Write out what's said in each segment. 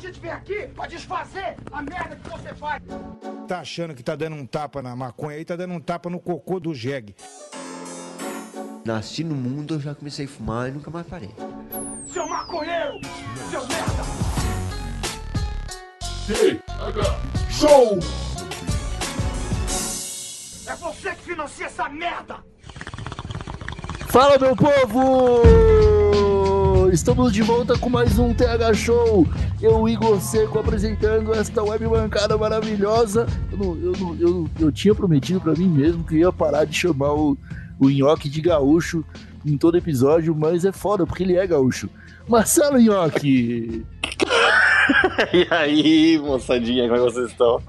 gente vem aqui pra desfazer a merda que você faz. Tá achando que tá dando um tapa na maconha aí, tá dando um tapa no cocô do jegue. Nasci no mundo, eu já comecei a fumar e nunca mais parei. Seu maconheiro! Seu merda! Show! É você que financia essa merda! Fala, meu povo! Estamos de volta com mais um TH Show. Eu, Igor Seco, apresentando esta web bancada maravilhosa. Eu, não, eu, não, eu, eu tinha prometido para mim mesmo que ia parar de chamar o, o Nhoque de gaúcho em todo episódio, mas é foda porque ele é gaúcho. Marcelo Nhoque! E aí, moçadinha, como é que vocês estão?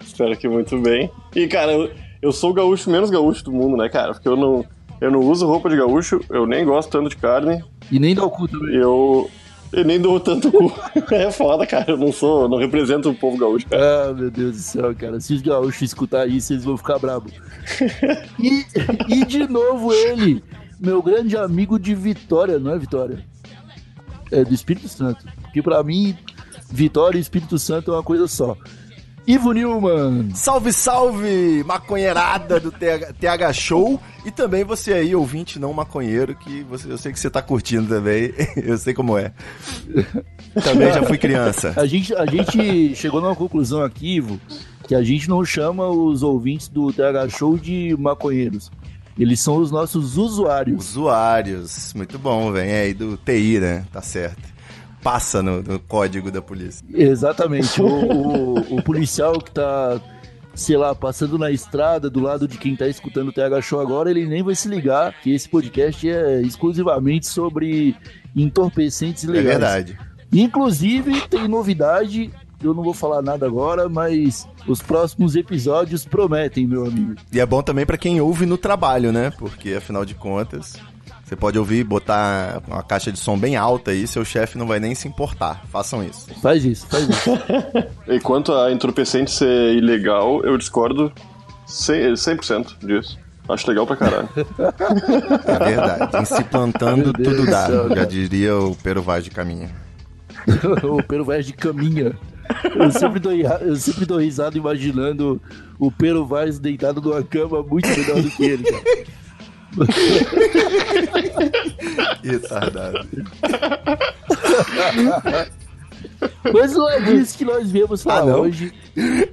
Espero que muito bem. E, cara, eu, eu sou o gaúcho menos gaúcho do mundo, né, cara? Porque eu não, eu não uso roupa de gaúcho, eu nem gosto tanto de carne, E nem dá o cu também. eu, eu nem dou tanto cu. É foda, cara, eu não sou, não represento o povo gaúcho, cara. Ah, meu Deus do céu, cara. Se os gaúchos escutar isso, eles vão ficar bravos. E, e de novo ele, meu grande amigo de Vitória, não é Vitória? É do Espírito Santo. Porque pra mim, Vitória e Espírito Santo é uma coisa só. Ivo Newman. Salve, salve, maconheirada do TH, TH Show e também você aí, ouvinte não maconheiro, que você, eu sei que você tá curtindo também, eu sei como é. Também já fui criança. A gente, a gente chegou numa conclusão aqui, Ivo, que a gente não chama os ouvintes do TH Show de maconheiros. Eles são os nossos usuários. Usuários, muito bom, vem aí do TI, né? Tá certo. Passa no, no código da polícia. Exatamente. O, o- o policial que tá, sei lá, passando na estrada do lado de quem tá escutando o TH Show agora, ele nem vai se ligar que esse podcast é exclusivamente sobre entorpecentes É legais. verdade. Inclusive, tem novidade. Eu não vou falar nada agora, mas os próximos episódios prometem, meu amigo. E é bom também pra quem ouve no trabalho, né? Porque afinal de contas, você pode ouvir, botar uma caixa de som bem alta aí, seu chefe não vai nem se importar. Façam isso. Faz isso, faz isso. E quanto a entorpecente ser ilegal, eu discordo 100%, 100% disso. Acho legal pra caralho. É verdade. Em se plantando, tudo do dá. céu, Já diria o Pero Vaz de Caminha. o Pero Vaz de caminha. Eu sempre, dou, eu sempre dou risada imaginando o Pero Vaz deitado numa cama muito melhor do que ele, cara. Retardado. Mas não é disso que nós viemos falar Ah, não? hoje.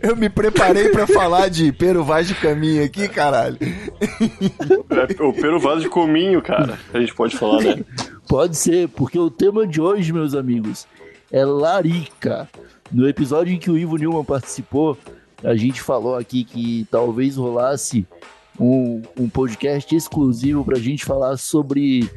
Eu me preparei pra falar de Pero Vaz de Caminha aqui, caralho. É, o Pero Vaz de Cominho, cara, a gente pode falar, né? Pode ser, porque o tema de hoje, meus amigos, é larica. No episódio em que o Ivo Newman participou, a gente falou aqui que talvez rolasse um, um podcast exclusivo pra gente falar sobre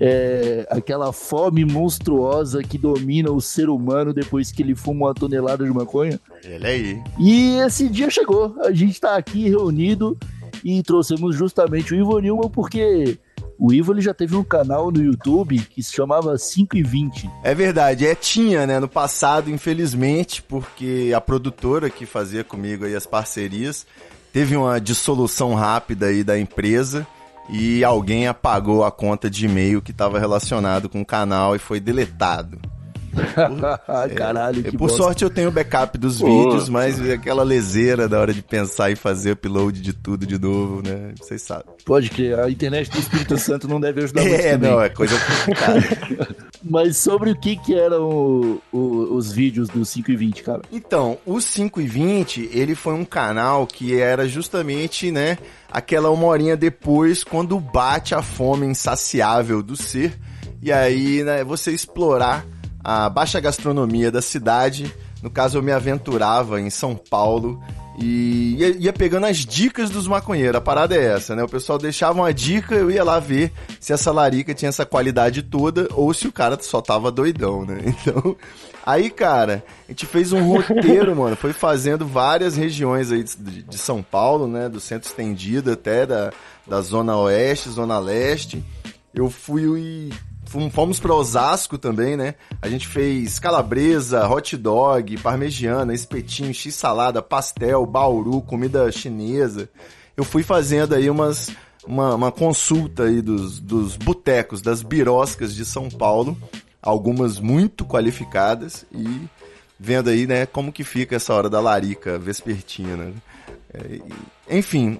é, aquela fome monstruosa que domina o ser humano depois que ele fuma uma tonelada de maconha. Ele aí. E esse dia chegou. A gente tá aqui reunido e trouxemos justamente o Ivo Newman porque o Ivo ele já teve um canal no YouTube que se chamava 5 e 20. É verdade, é tinha, né, no passado, infelizmente, porque a produtora que fazia comigo aí as parcerias teve uma dissolução rápida aí da empresa e alguém apagou a conta de e-mail que estava relacionado com o canal e foi deletado. Caralho, É, que por bosta. sorte eu tenho o backup dos Pô. vídeos, mas é aquela leseira da hora de pensar e fazer upload de tudo de novo, né? Vocês sabem. Pode crer, a internet do Espírito Santo não deve ajudar muito É, também. não, é coisa complicada. Mas sobre o que que eram o- os vídeos do 5 e 20, cara? Então, o 5 e 20, ele foi um canal que era justamente, né, aquela uma horinha depois, quando bate a fome insaciável do ser, e aí, né, você explorar a baixa gastronomia da cidade. No caso, eu me aventurava em São Paulo e ia, ia pegando as dicas dos maconheiros. A parada é essa, né? O pessoal deixava uma dica, eu ia lá ver se essa larica tinha essa qualidade toda ou se o cara só tava doidão, né? Então, aí, cara, a gente fez um roteiro, mano. Foi fazendo várias regiões aí de, de São Paulo, né? Do centro estendido até da, da zona oeste, zona leste. Eu fui Fomos para Osasco também, né? A gente fez calabresa, hot dog, parmegiana, espetinho, x-salada, pastel, bauru, comida chinesa. Eu fui fazendo aí umas, uma, uma consulta aí dos, dos botecos, das biroscas de São Paulo, algumas muito qualificadas e vendo aí, né, como que fica essa hora da larica vespertina. É, enfim,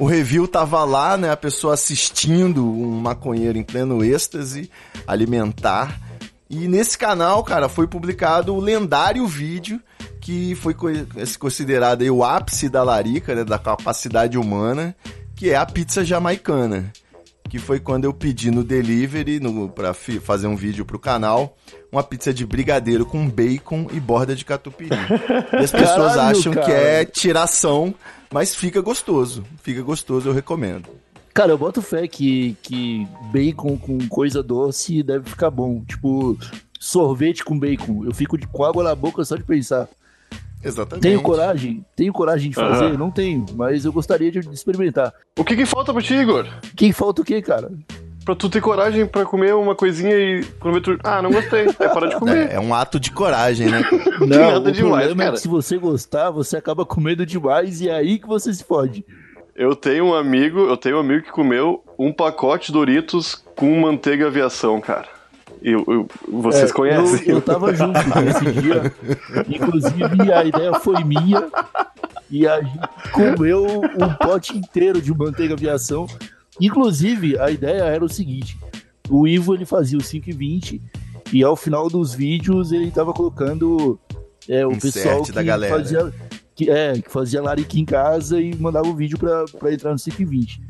o review tava lá, né, a pessoa assistindo um maconheiro em pleno êxtase alimentar. E nesse canal, cara, foi publicado o lendário vídeo que foi considerado o ápice da larica, né, da capacidade humana, que é a pizza jamaicana que foi quando eu pedi no delivery, no, pra fazer um vídeo pro canal, uma pizza de brigadeiro com bacon e borda de catupiry. E as pessoas Caralho, acham cara. que é tiração, mas fica gostoso. Fica gostoso, eu recomendo. Cara, eu boto fé que, que bacon com coisa doce deve ficar bom. Tipo, sorvete com bacon. Eu fico de, com água na boca só de pensar. Exatamente. Tenho coragem? Tenho coragem de fazer? Aham. Não tenho, mas eu gostaria de experimentar. O que que falta pra ti, Igor? Quem falta o quê, cara? Pra tu ter coragem pra comer uma coisinha e vê tu... Ah, não gostei. É parar de comer. É, é um ato de coragem, né? Não, nada o demais, problema é cara. que se você gostar, você acaba comendo demais e é aí que você se fode. Eu tenho um amigo, eu tenho um amigo que comeu um pacote Doritos com manteiga aviação, cara. Eu, eu- vocês É, conhecem? Eu, eu tava junto nesse dia. Inclusive, a ideia foi minha. E a gente comeu um pote inteiro de manteiga aviação. Inclusive, a ideia era o seguinte: o Ivo ele fazia o 5 e 20 e ao final dos vídeos ele tava colocando é, o Insert pessoal que da galera. fazia que, é, que fazia larica em casa e mandava o vídeo pra, pra entrar no 5 e 20.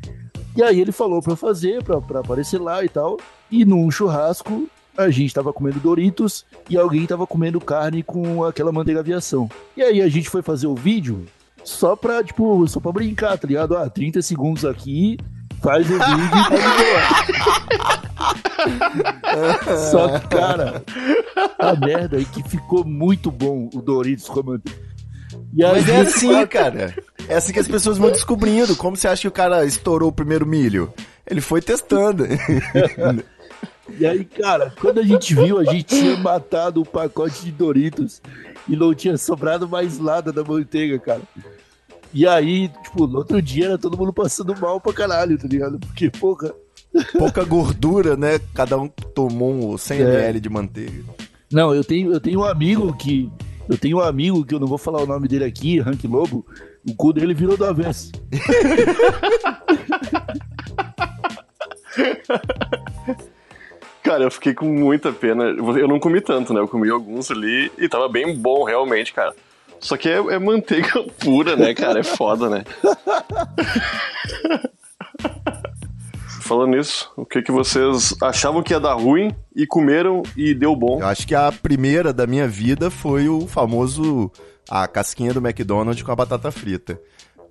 E aí ele falou pra eu fazer, pra, pra aparecer lá e tal. E num churrasco, a gente tava comendo Doritos e alguém tava comendo carne com aquela manteiga aviação. E aí a gente foi fazer o vídeo só pra, tipo, só pra brincar, tá ligado? Ah, 30 segundos aqui, faz o vídeo e tá. Só que, cara, a merda é que ficou muito bom o Doritos com a manteiga. E Mas é assim, cara. É assim que as pessoas vão descobrindo. Como você acha que o cara estourou o primeiro milho? Ele foi testando. E aí, cara, quando a gente viu, a gente tinha matado o pacote de Doritos e não tinha sobrado mais nada da manteiga, cara. E aí, tipo, no outro dia era todo mundo passando mal pra caralho, tá ligado? Porque, porra. Pouca gordura, né? Cada um tomou um 100 É. ml de manteiga. Não, eu tenho, eu tenho um amigo que. Eu tenho um amigo que eu não vou falar o nome dele aqui, Rank Lobo. O cu dele virou do avesso. Cara, eu fiquei com muita pena. Eu não comi tanto, né? Eu comi alguns ali e tava bem bom, realmente, cara. Só que é, é manteiga pura, né, cara? É foda, né? Falando nisso, o que, que vocês achavam que ia dar ruim e comeram e deu bom? Eu acho que a primeira da minha vida foi o famoso a casquinha do McDonald's com a batata frita.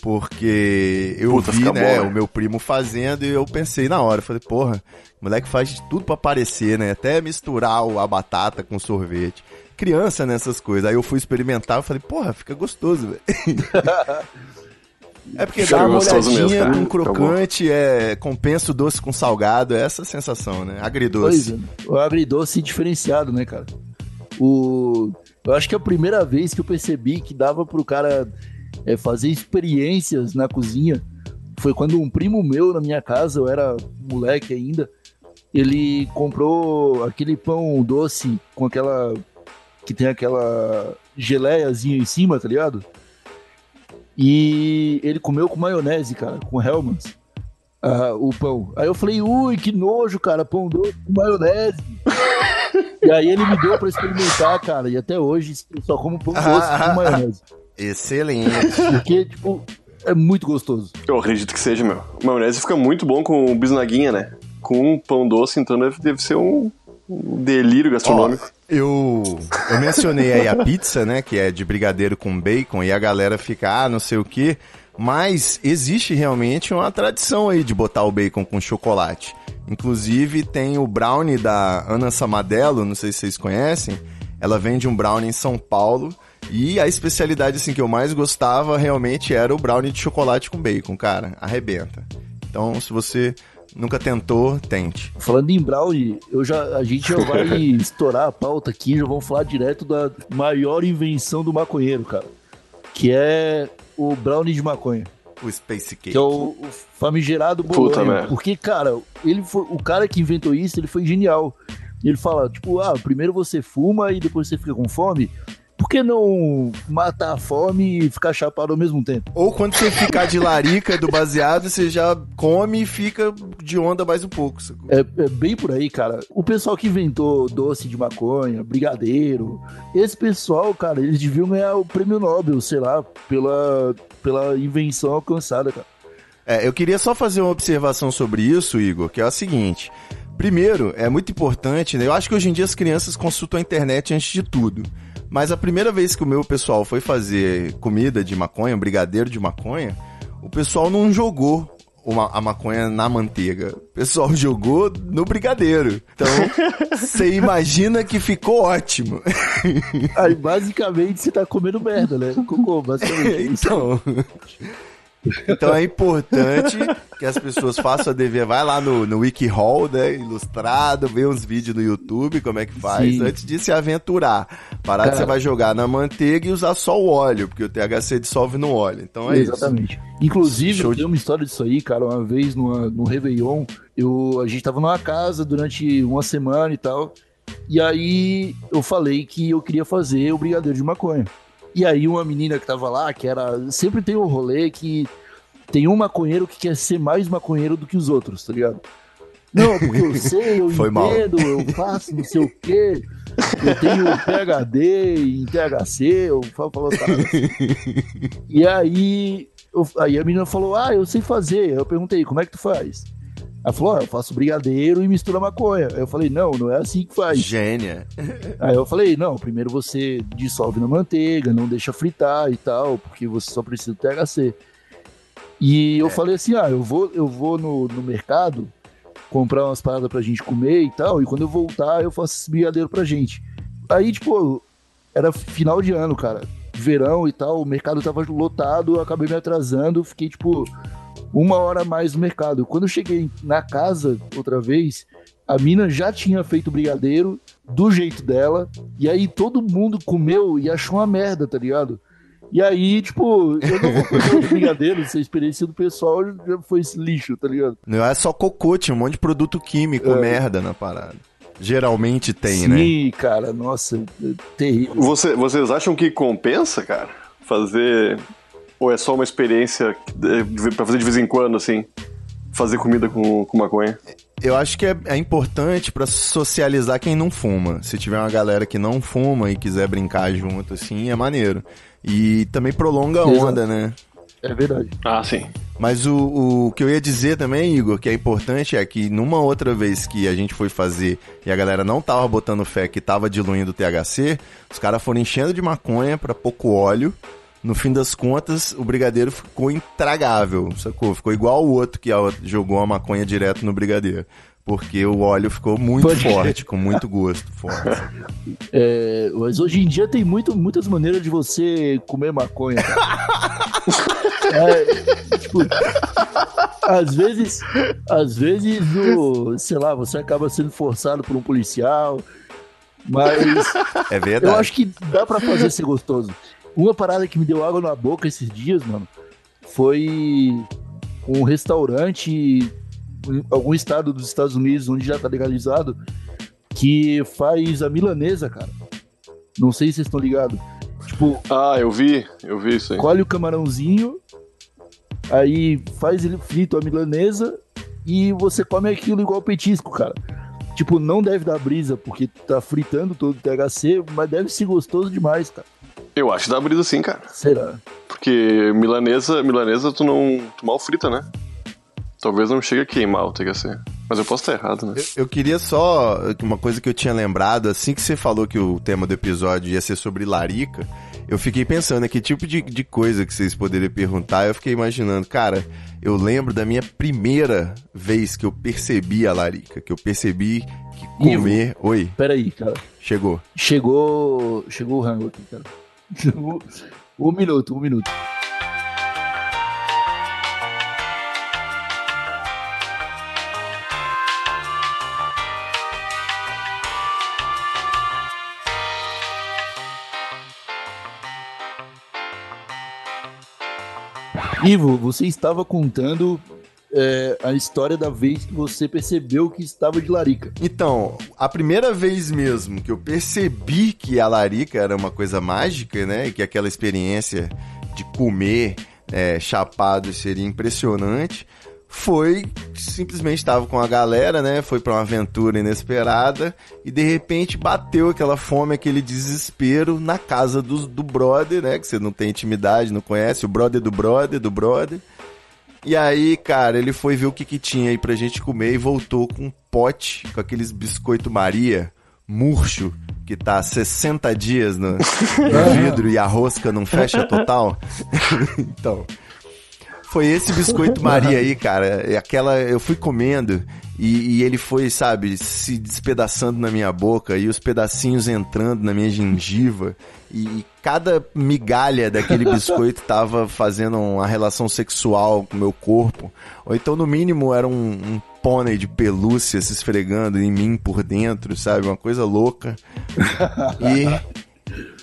Porque eu Puta, vi, né, bom, né? o meu primo fazendo e eu pensei na hora, falei, porra, o moleque faz de tudo pra aparecer, né? Até misturar o- a batata com sorvete. Criança nessas coisas. Aí eu fui experimentar e falei, porra, fica gostoso, velho. É porque dá uma olhadinha mesmo, cara. com crocante, é, compensa o doce com salgado, é essa a sensação, né? Pois Agridoce. é. O agridoce diferenciado, né, cara? O... Eu acho que a primeira vez que eu percebi que dava pro cara é, fazer experiências na cozinha foi quando um primo meu na minha casa, eu era moleque ainda, ele comprou aquele pão doce com aquela. que tem aquela geleiazinha em cima, tá ligado? E ele comeu com maionese, cara, com Hellmann's ah, o pão. Aí eu falei, ui, que nojo, cara, pão doce com maionese. e aí ele me deu pra experimentar, cara, e até hoje eu só como pão doce com maionese. Excelente. Porque, tipo, é muito gostoso. Eu acredito que seja, meu. Maionese fica muito bom com bisnaguinha, né? Com um pão doce, então deve, deve ser um, um delírio gastronômico. Eu, eu mencionei aí a pizza, né, que é de brigadeiro com bacon, e a galera fica, ah, não sei o que, mas existe realmente uma tradição aí de botar o bacon com chocolate. Inclusive tem o brownie da Ana Samadello, não sei se vocês conhecem, ela vende um brownie em São Paulo, e a especialidade assim que eu mais gostava realmente era o brownie de chocolate com bacon, cara, arrebenta. Então, se você nunca tentou, tente. Falando em brownie, eu já, a gente já vai estourar a pauta aqui, já vamos falar direto da maior invenção do maconheiro, cara. Que é o brownie de maconha. O Space Cake. Que é o, o famigerado Puta bolonha. merda. Porque, cara, ele foi, o cara que inventou isso, ele foi genial. E ele fala, tipo, ah, primeiro você fuma e depois você fica com fome. Por que não matar a fome e ficar chapado ao mesmo tempo? Ou quando você ficar de larica do baseado, você já come e fica de onda mais um pouco. É, é bem por aí, cara. O pessoal que inventou doce de maconha, brigadeiro, esse pessoal, cara, eles deviam ganhar o prêmio Nobel, sei lá, pela, pela invenção alcançada, cara. É, eu queria só fazer uma observação sobre isso, Igor, que é a seguinte. Primeiro, é muito importante, né? Eu acho que hoje em dia as crianças consultam a internet antes de tudo. Mas a primeira vez que o meu pessoal foi fazer comida de maconha, brigadeiro de maconha, o pessoal não jogou uma- a maconha na manteiga. O pessoal jogou no brigadeiro. Então, você imagina que ficou ótimo. Aí, basicamente, você tá comendo merda, né? Cocô, basicamente. Então, então é importante que as pessoas façam a dever. Vai lá no, no WikiHall, né? Ilustrado, vê uns vídeos no YouTube, como é que faz, Sim. antes de se aventurar. Parar que você vai jogar na manteiga e usar só o óleo, porque o THC dissolve no óleo. Então é Exatamente. Inclusive, Show eu tenho uma história disso aí, cara. Uma vez numa, no Réveillon, eu, a gente tava numa casa durante uma semana e tal. E aí eu falei que eu queria fazer o brigadeiro de maconha. E aí uma menina que tava lá, que era. Sempre tem um rolê que tem um maconheiro que quer ser mais maconheiro do que os outros, tá ligado? Não, porque eu sei, eu Foi mal. entendo, eu faço não sei o quê. Eu tenho PHD em THC, eu falo, falo tá. E aí, eu- aí a menina falou: Ah, eu sei fazer. Eu perguntei: Como é que tu faz? Ela falou: ah, Eu faço brigadeiro e mistura maconha. Aí eu falei: Não, não é assim que faz. Gênia. Aí eu falei: Não, primeiro você dissolve na manteiga, não deixa fritar e tal, porque você só precisa do THC. E eu falei assim: Ah, eu vou, eu vou no, no mercado comprar umas paradas pra gente comer e tal, e quando eu voltar eu faço esse brigadeiro pra gente. Aí, tipo, era final de ano, cara. Verão e tal, o mercado tava lotado, eu acabei me atrasando, fiquei, tipo, uma hora a mais no mercado. Quando eu cheguei na casa outra vez, a mina já tinha feito o brigadeiro do jeito dela, e aí todo mundo comeu e achou uma merda, tá ligado? E aí, tipo, eu não vou comer o brigadeiro, se a experiência do pessoal já foi esse lixo, tá ligado? Não é só cocô, tinha um monte de produto químico, É. merda na parada. Geralmente tem, né? Sim, cara, nossa, é terrível. Você- vocês acham que compensa, cara? Fazer. Ou é só uma experiência de- pra fazer de vez em quando, assim? Fazer comida com, com maconha? Eu acho que é, é importante pra socializar quem não fuma. Se tiver uma galera que não fuma e quiser brincar junto, assim, é maneiro. E também prolonga a onda, né? É verdade. Ah, sim. Mas o, o que eu ia dizer também, Igor, que é importante é que numa outra vez que a gente foi fazer e a galera não tava botando fé que tava diluindo o THC, os caras foram enchendo de maconha pra pouco óleo. No fim das contas, o brigadeiro ficou intragável, sacou? Ficou igual o outro que jogou a maconha direto no brigadeiro. Porque o óleo ficou muito Pode forte, com muito gosto forte. É, mas hoje em dia tem muito, muitas maneiras de você comer maconha. É, tipo, às vezes, às vezes, o, sei lá, você acaba sendo forçado por um policial, mas É verdade. eu acho que dá pra fazer ser gostoso. Uma parada que me deu água na boca esses dias, mano, foi um restaurante em algum estado dos Estados Unidos onde já tá legalizado que faz a milanesa, cara. Não sei se vocês estão ligados. Tipo, Ah, eu vi, eu vi isso aí. colhe o camarãozinho, aí faz ele frito a milanesa e você come aquilo igual petisco, cara. Tipo, não deve dar brisa, porque tá fritando todo o THC, mas deve ser gostoso demais, cara. Eu acho que dá brisa sim, cara. Será? Porque milanesa, milanesa tu não. Tu mal frita, né? Talvez não chegue a queimar o THC. Mas eu posso estar errado, né? Eu queria só uma coisa que eu tinha lembrado, assim que você falou que o tema do episódio ia ser sobre larica, eu fiquei pensando, né, que tipo de, de coisa que vocês poderiam perguntar, eu fiquei imaginando, cara, eu lembro da minha primeira vez que eu percebi a larica, que eu percebi que comer... Oi, Pera aí, cara. chegou. Chegou. Chegou o rango aqui, cara. Um minuto, um minuto. Ivo, você estava contando é, a história da vez que você percebeu que estava de larica. Então, a primeira vez mesmo que eu percebi que a larica era uma coisa mágica, né? E que aquela experiência de comer é, chapado seria impressionante, foi simplesmente estava com a galera, né? Foi para uma aventura inesperada e de repente bateu aquela fome, aquele desespero na casa do, do brother, né? Que você não tem intimidade, não conhece, o brother do brother, do brother. E aí, cara, ele foi ver o que, que tinha aí pra gente comer e voltou com um pote com aqueles biscoito Maria murcho que tá 60 dias no, no vidro e a rosca não fecha total. então, foi esse biscoito Maria aí, cara. Aquela eu fui comendo e, e, ele foi, sabe, se despedaçando na minha boca e os pedacinhos entrando na minha gengiva. E, e cada migalha daquele biscoito tava fazendo uma relação sexual com o meu corpo. Ou então, no mínimo, era um, um pônei de pelúcia se esfregando em mim por dentro, sabe? Uma coisa louca. E.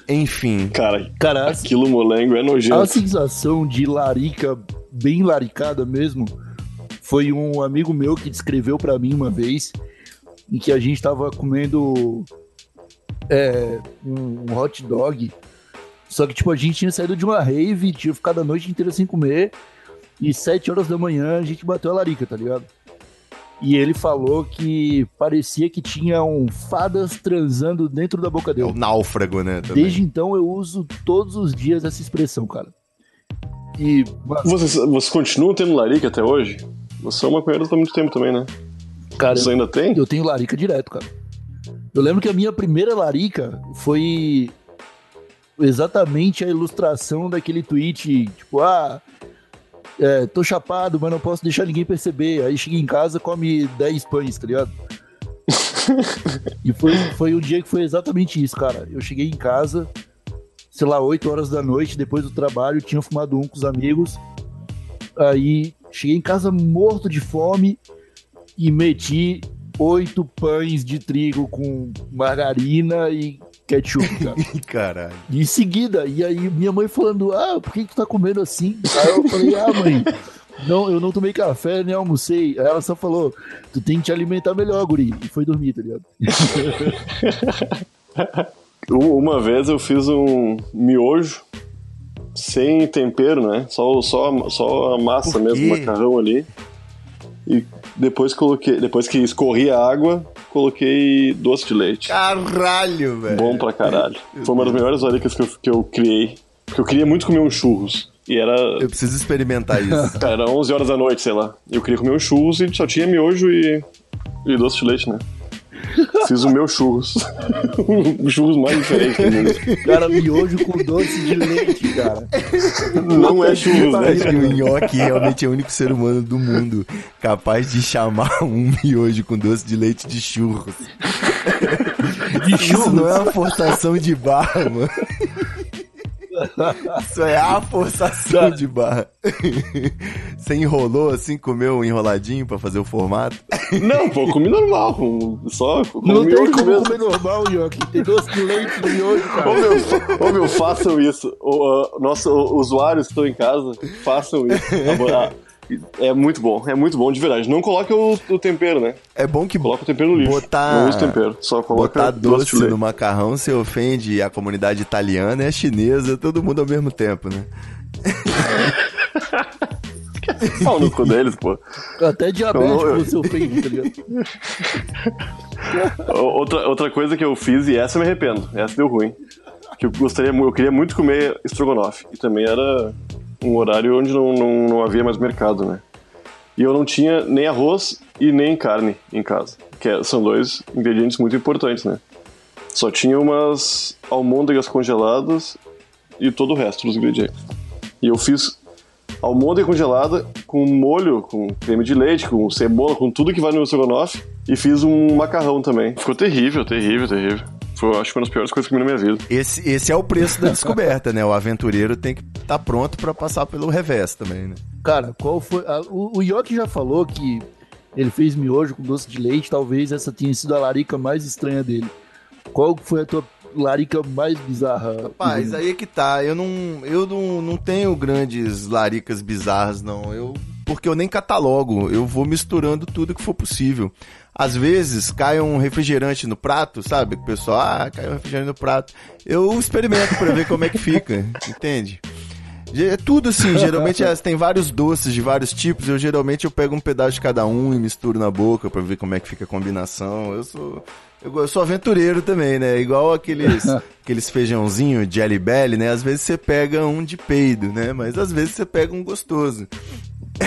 Enfim. Cara, Cara, aquilo molengo é nojento. A sensação de larica, bem laricada mesmo, foi um amigo meu que descreveu para mim uma vez, em que a gente tava comendo é, um hot dog. Só que, tipo, a gente tinha saído de uma rave, tinha ficado a noite inteira sem comer, e sete horas da manhã a gente bateu a larica, tá ligado? E ele falou que parecia que tinham fadas transando dentro da boca É dele. o náufrago, né? Também. Desde então eu uso todos os dias essa expressão, cara. E, Vocês, vocês continuam tendo larica até hoje? Você é uma maconheiro há muito tempo também, né? cara, Você ainda tem? eu tenho larica direto, cara. Eu lembro que a minha primeira larica foi exatamente a ilustração daquele tweet, tipo, ah, é, tô chapado, mas não posso deixar ninguém perceber. Aí cheguei em casa, come 10 pães, tá ligado? e foi, foi um dia que foi exatamente isso, cara. Eu cheguei em casa, sei lá, 8 horas da noite, depois do trabalho, tinha fumado um com os amigos. Aí cheguei em casa morto de fome e meti oito pães de trigo com margarina e ketchup, cara. Caralho. Em seguida, e aí minha mãe falando, ah, por que, que tu tá comendo assim? Aí eu falei, ah, mãe, não, eu não tomei café, nem almocei. Aí ela só falou, tu tem que te alimentar melhor, guri. E foi dormir, tá ligado? Um- Uma vez eu fiz um miojo sem tempero, né? Só, só, só a massa mesmo, macarrão ali. E depois coloquei, depois que escorri a água, coloquei doce de leite. Caralho, velho. Bom pra caralho. Foi uma das melhores laricas que eu, que eu criei. Porque eu queria muito comer um churros. E era. Eu preciso experimentar isso. Cara, era 11 horas da noite, sei lá. Eu queria comer um churros e só tinha miojo e, e doce de leite, né? Fiz o meu churros. o churros mais diferente do mundo. Cara, miojo com doce de leite, cara. Não é churros, né? Que o nhoque realmente é o único ser humano do mundo capaz de chamar um miojo com doce de leite de churros. Isso não é uma forçação de barra, mano. Isso é a forçação de barra. Você enrolou assim, comeu um enroladinho pra fazer o formato? Não, pô, eu comi normal. Só com Não tem como comer normal, Yoki. Tem doce de leite no miojo, Ô cara. meu, fa- ô, meu, façam isso. Uh, nossos usuários que estão em casa, façam isso. Ah, É muito bom, é muito bom de verdade. Não coloque o, o tempero, né? É bom que Coloca o tempero no lixo. Botar- Não usa tempero, só coloca botar doce leite. no macarrão se ofende a comunidade italiana e a chinesa, todo mundo ao mesmo tempo, né? Pau no cu deles, pô. Até diabético Eu- eu- você ofende, tá ligado? Outra, outra coisa que eu fiz, e essa eu me arrependo, essa deu ruim. Que eu gostaria eu queria muito comer estrogonofe. E também era um horário onde não, não, não havia mais mercado, né? E eu não tinha nem arroz e nem carne em casa. Que é- são dois ingredientes muito importantes, né? Só tinha umas almôndegas congeladas e todo o resto dos ingredientes. E eu fiz almôndega congelada com molho, com creme de leite, com cebola, com tudo que vai no estrogonofe. E fiz um macarrão também. Ficou terrível, terrível, terrível. Foi, acho que uma das piores coisas que eu comi na minha vida. Esse, esse é o preço da descoberta, né? O aventureiro tem que estar pronto pra passar pelo revés também, né? Cara, qual foi. a- o, o Yoki já falou que ele fez miojo com doce de leite, talvez essa tenha sido a larica mais estranha dele. Qual foi a tua larica mais bizarra? Rapaz, aí é que tá. Eu não, eu não, não tenho grandes laricas bizarras, não. Eu porque eu nem catalogo, eu vou misturando tudo que for possível. Às vezes cai um refrigerante no prato, sabe? O pessoal, ah, caiu um refrigerante no prato. Eu experimento pra ver como é que fica, entende? É tudo assim, geralmente é, tem vários doces de vários tipos, eu geralmente eu pego um pedaço de cada um e misturo na boca pra ver como é que fica a combinação. Eu sou eu, eu sou aventureiro também, né? Igual aqueles aqueles feijãozinho Jelly Belly, né? Às vezes você pega um de peido, né? Mas às vezes você pega um gostoso.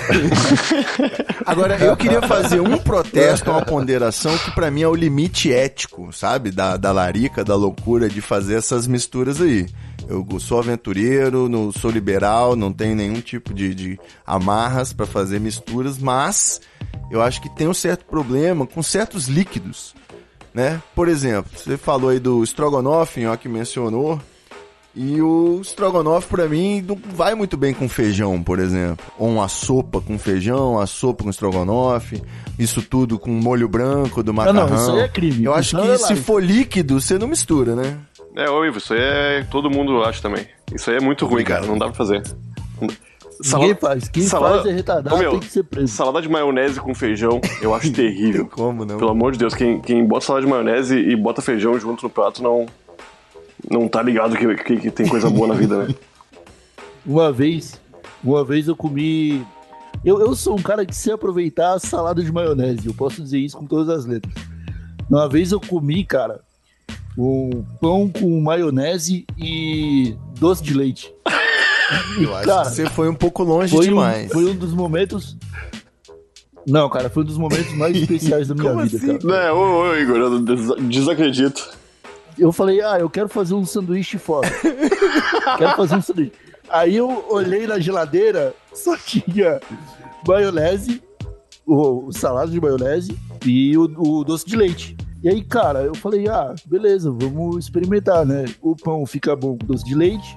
Agora, eu queria fazer um protesto, uma ponderação que para mim é o limite ético, sabe? Da, da larica, da loucura de fazer essas misturas aí. Eu sou aventureiro, não sou liberal, não tenho nenhum tipo de, de amarras para fazer misturas, mas eu acho que tem um certo problema com certos líquidos, né? Por exemplo, você falou aí do estrogonofe, ó, que mencionou, e o estrogonofe, pra mim, não vai muito bem com feijão, por exemplo. Ou uma sopa com feijão, uma sopa com estrogonofe, isso tudo com molho branco do macarrão. Não, não, isso aí é crime. Eu acho que é se for líquido, você não mistura, né? É, ô Ivo, isso aí é. Todo mundo acha também. Isso aí é muito ruim, cara. Não dá pra fazer. Ninguém faz. Quem faz é retardado, Ô, meu, tem que ser preso. Salada de maionese com feijão, eu acho terrível. Como não? Pelo amor de Deus, quem, quem bota salada de maionese e bota feijão junto no prato não. Não tá ligado que, que, que tem coisa boa na vida, né? Uma vez, uma vez eu comi. Eu, eu sou um cara que sei aproveitar a salada de maionese. Eu posso dizer isso com todas as letras. Uma vez eu comi, cara, um pão com maionese e doce de leite. Eu acho cara, que você foi um pouco longe foi, um, demais. foi um dos momentos. Não, cara, foi um dos momentos mais especiais da minha Como vida, assim? cara. Né, ô, ô Igor, eu des- desacredito. Eu falei, ah, eu quero fazer um sanduíche foda. quero fazer um sanduíche. Aí eu olhei na geladeira, só tinha maionese, o, o salada de maionese e o, o doce de leite. E aí, cara, eu falei, ah, beleza, vamos experimentar, né? O pão fica bom com doce de leite,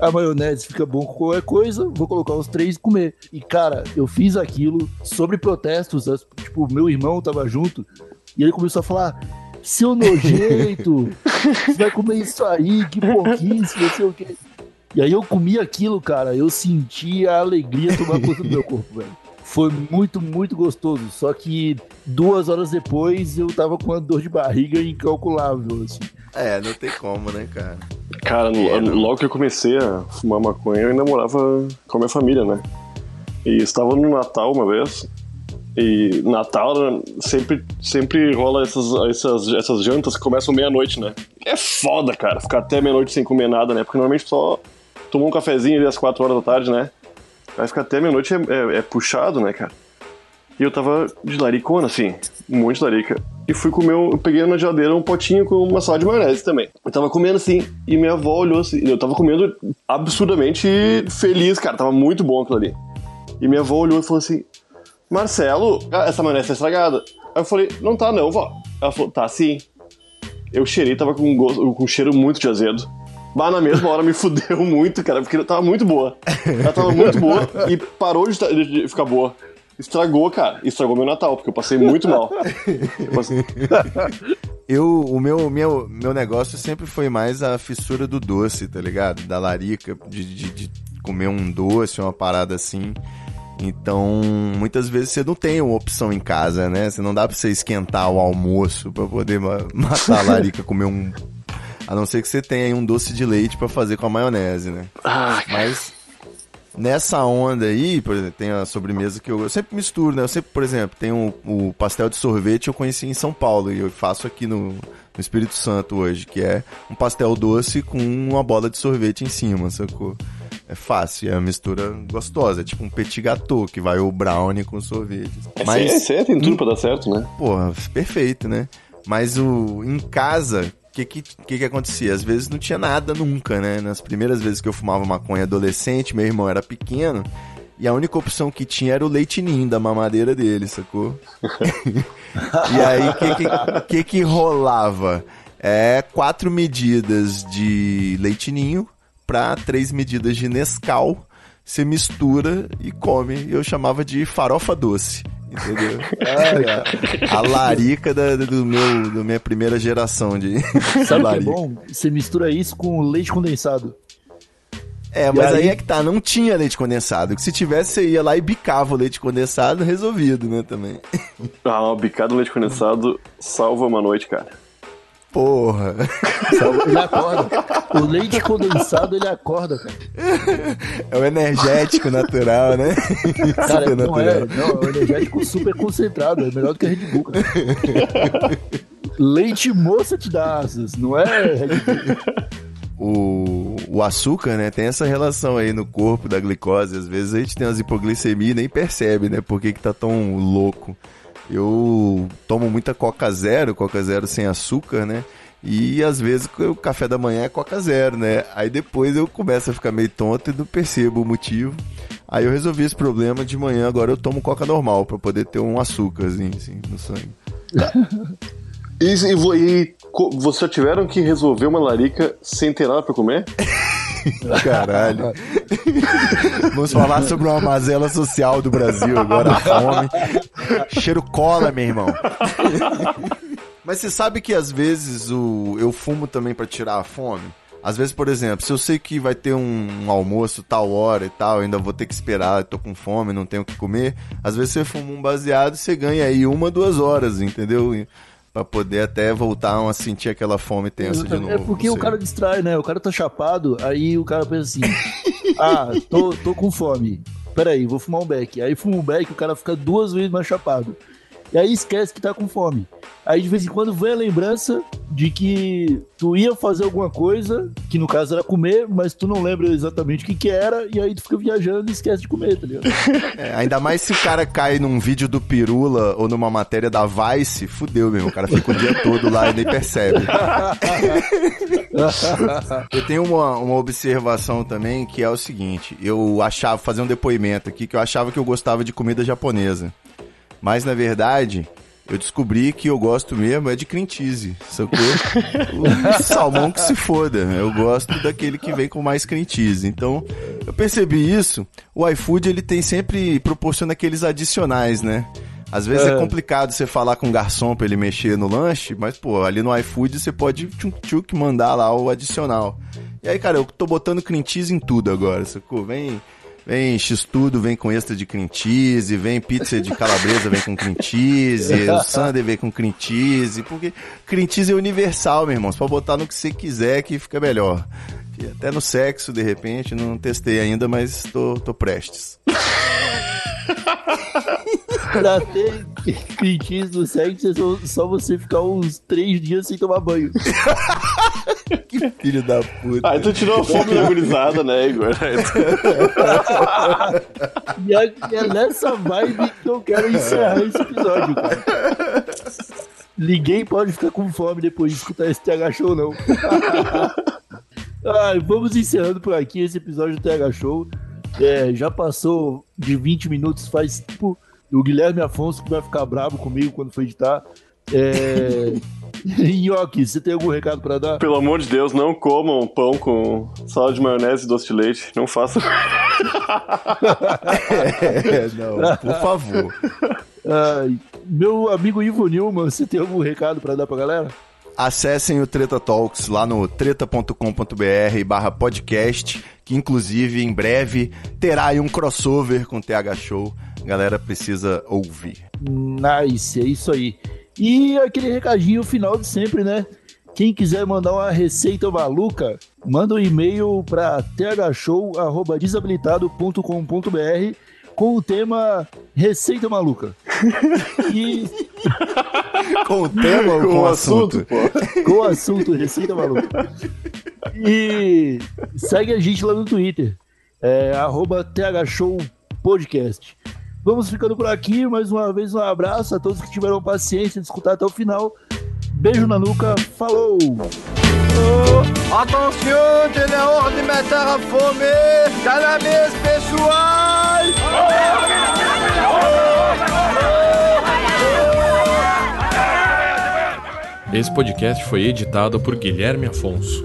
a maionese fica bom com qualquer coisa, vou colocar os três e comer. E, cara, eu fiz aquilo sobre protestos, tipo, meu irmão tava junto, e ele começou a falar, seu nojento, você vai comer isso aí, que porquice, não sei o quê. E aí eu comi aquilo, cara, eu senti a alegria tomar conta do meu corpo, velho. Foi muito, muito gostoso. Só que duas horas depois eu tava com uma dor de barriga incalculável, assim. É, não tem como, né, cara? Cara, É, não. logo que eu comecei a fumar maconha, eu ainda morava com a minha família, né? E estava no Natal uma vez. E Natal sempre, sempre rola essas, essas, essas jantas que começam meia-noite, né? É foda, cara, ficar até meia-noite sem comer nada, né? Porque normalmente só tomou um cafezinho ali às 4 horas da tarde, né? Vai ficar até meia-noite é, é- é puxado, né, cara? E eu tava de laricona, assim, um monte de larica. E fui comer, eu peguei na geladeira um potinho com uma salada de maionese também. Eu tava comendo assim, e minha avó olhou assim, eu tava comendo absurdamente feliz, cara, tava muito bom aquilo ali. E minha avó olhou e falou assim: Marcelo, ah, essa maionese tá estragada. Aí eu falei: Não tá, não, vó. Ela falou: Tá sim. Eu cheirei, tava com um, gosto, com um cheiro muito de azedo. Bah, na mesma hora me fudeu muito, cara, porque ela tava muito boa. Ela tava muito boa e parou de- de ficar boa. Estragou, cara. Estragou meu Natal, porque eu passei muito mal. Eu passei- Eu, o meu, meu, meu negócio sempre foi mais a fissura do doce, tá ligado? Da larica, de, de, de comer um doce, uma parada assim. Então, muitas vezes você não tem uma opção em casa, né? Você não dá pra você esquentar o almoço pra poder ma- matar a larica, comer um. A não ser que você tenha aí um doce de leite pra fazer com a maionese, né? Ah, Mas nessa onda aí, por exemplo, tem a sobremesa que eu, eu sempre misturo, né? Eu sempre, por exemplo, tem o, o pastel de sorvete eu conheci em São Paulo e eu faço aqui no, no Espírito Santo hoje, que é um pastel doce com uma bola de sorvete em cima, sacou? É fácil, é uma mistura gostosa, é tipo um petit gâteau, que vai o brownie com sorvete. aí, essa aí tem tudo pra dar certo, né? Porra, perfeito, né? Mas o em casa, o que, que que que acontecia? Às vezes não tinha nada nunca, né? Nas primeiras vezes que eu fumava maconha adolescente, meu irmão era pequeno, e a única opção que tinha era o leite ninho da mamadeira dele, sacou? e aí, o que que, que que rolava? É quatro medidas de leite ninho pra três medidas de Nescau, você mistura e come. Eu chamava de farofa doce. Entendeu? a larica da, do meu, da minha primeira geração de Sabe que é bom? Você mistura isso com leite condensado. É, mas aí... aí... é que tá, não tinha leite condensado. Que se tivesse, você ia lá e bicava o leite condensado, resolvido, né, também. Ah, uma bicada leite condensado salva uma noite, cara. Porra. Ele acorda. O leite condensado, ele acorda, cara. É o energético natural, né? Cara, super não natural. é. Não, é o energético super concentrado. É melhor do que a Red Bull, cara. Leite moça te dá asas, não é Red Bull. O, o açúcar, né, tem essa relação aí no corpo da glicose. Às vezes a gente tem umas hipoglicemia e nem percebe, né, por que, que tá tão louco. Eu tomo muita Coca Zero, Coca Zero sem açúcar, né? E às vezes o café da manhã é Coca Zero, né? Aí depois eu começo a ficar meio tonto e não percebo o motivo. Aí eu resolvi esse problema de manhã, agora eu tomo Coca normal para poder ter um açúcarzinho assim, no sangue. E, e, e vocês já tiveram que resolver uma larica sem ter nada pra comer? Caralho. Vamos falar sobre uma mazela social do Brasil agora, a fome. Cheiro cola, meu irmão. Mas você sabe que às vezes o, eu fumo também para tirar a fome? Às vezes, por exemplo, se eu sei que vai ter um, almoço tal hora e tal, ainda vou ter que esperar, tô com fome, não tenho o que comer. Às vezes você fuma um baseado e você ganha aí uma, duas horas, entendeu? Pra poder até voltar a sentir aquela fome tensa de novo. É porque o cara distrai, né? O cara tá chapado, aí o cara pensa assim: ah, tô, tô com fome. Peraí, vou fumar um beck. Aí fuma um beck, o cara fica duas vezes mais chapado. E aí esquece que tá com fome. Aí de vez em quando vem a lembrança de que tu ia fazer alguma coisa, que no caso era comer, mas tu não lembra exatamente o que que era, e aí tu fica viajando e esquece de comer, tá ligado? É, ainda mais se o cara cai num vídeo do Pirula ou numa matéria da Vice, fudeu mesmo, o cara fica o dia todo lá e nem percebe. eu tenho uma, uma observação também que é o seguinte, eu achava, fazer um depoimento aqui, que eu achava que eu gostava de comida japonesa. Mas na verdade, eu descobri que eu gosto mesmo é de cream cheese, sacou? o salmão que se foda. Eu gosto daquele que vem com mais cream cheese. Então, eu percebi isso. O iFood, ele tem sempre, proporciona aqueles adicionais, né? Às vezes é. é, complicado você falar com o garçom pra ele mexer no lanche, mas, pô, ali no iFood você pode tchuk-tchuk mandar lá o adicional. E aí, cara, eu tô botando cream cheese em tudo agora, sacou? Vem Vem x-tudo, vem com extra de cream cheese, vem pizza de calabresa, vem com cream cheese, o sundae vem com cream cheese, porque cream cheese é universal, meu irmão. Você pode botar no que você quiser que fica melhor. Até no sexo, de repente, não testei ainda, mas tô, tô prestes. pra ter cheese no sexo, é só, só você ficar uns três dias sem tomar banho. que filho da puta. Aí tu tirou a fome da gurizada, né, Igor? e é, é nessa vibe que eu quero encerrar esse episódio, cara. Ninguém pode ficar com fome depois de escutar esse TH Show, não. ah, vamos encerrando por aqui esse episódio do TH Show. É, já passou de 20 minutos, faz tipo o Guilherme Afonso que vai ficar bravo comigo quando for editar. É... Nhoque, você tem algum recado para dar? Pelo amor de Deus, não comam pão com sal de maionese e doce de leite. Não façam. é, não, por favor. meu amigo Ivo Nilman, você tem algum recado para dar pra galera? Acessem o Treta Talks lá no treta.com.br barra podcast, que inclusive em breve terá aí um crossover com o TH Show. A galera precisa ouvir. Nice, é isso aí. E aquele recadinho final de sempre, né? Quem quiser mandar uma receita maluca, manda um e-mail para thshow@desabilitado.com.br com o tema Receita Maluca. E... com o tema ou com, com o assunto? assunto com o assunto, Receita Maluca. E segue a gente lá no Twitter, é, arroba thshowpodcast. Vamos ficando por aqui. Mais uma vez, um abraço a todos que tiveram paciência de escutar até o final. Beijo na nuca. Falou! Oh, attention, tem a hora de meter a fome! Calabês, pessoal! Esse podcast foi editado por Guilherme Afonso.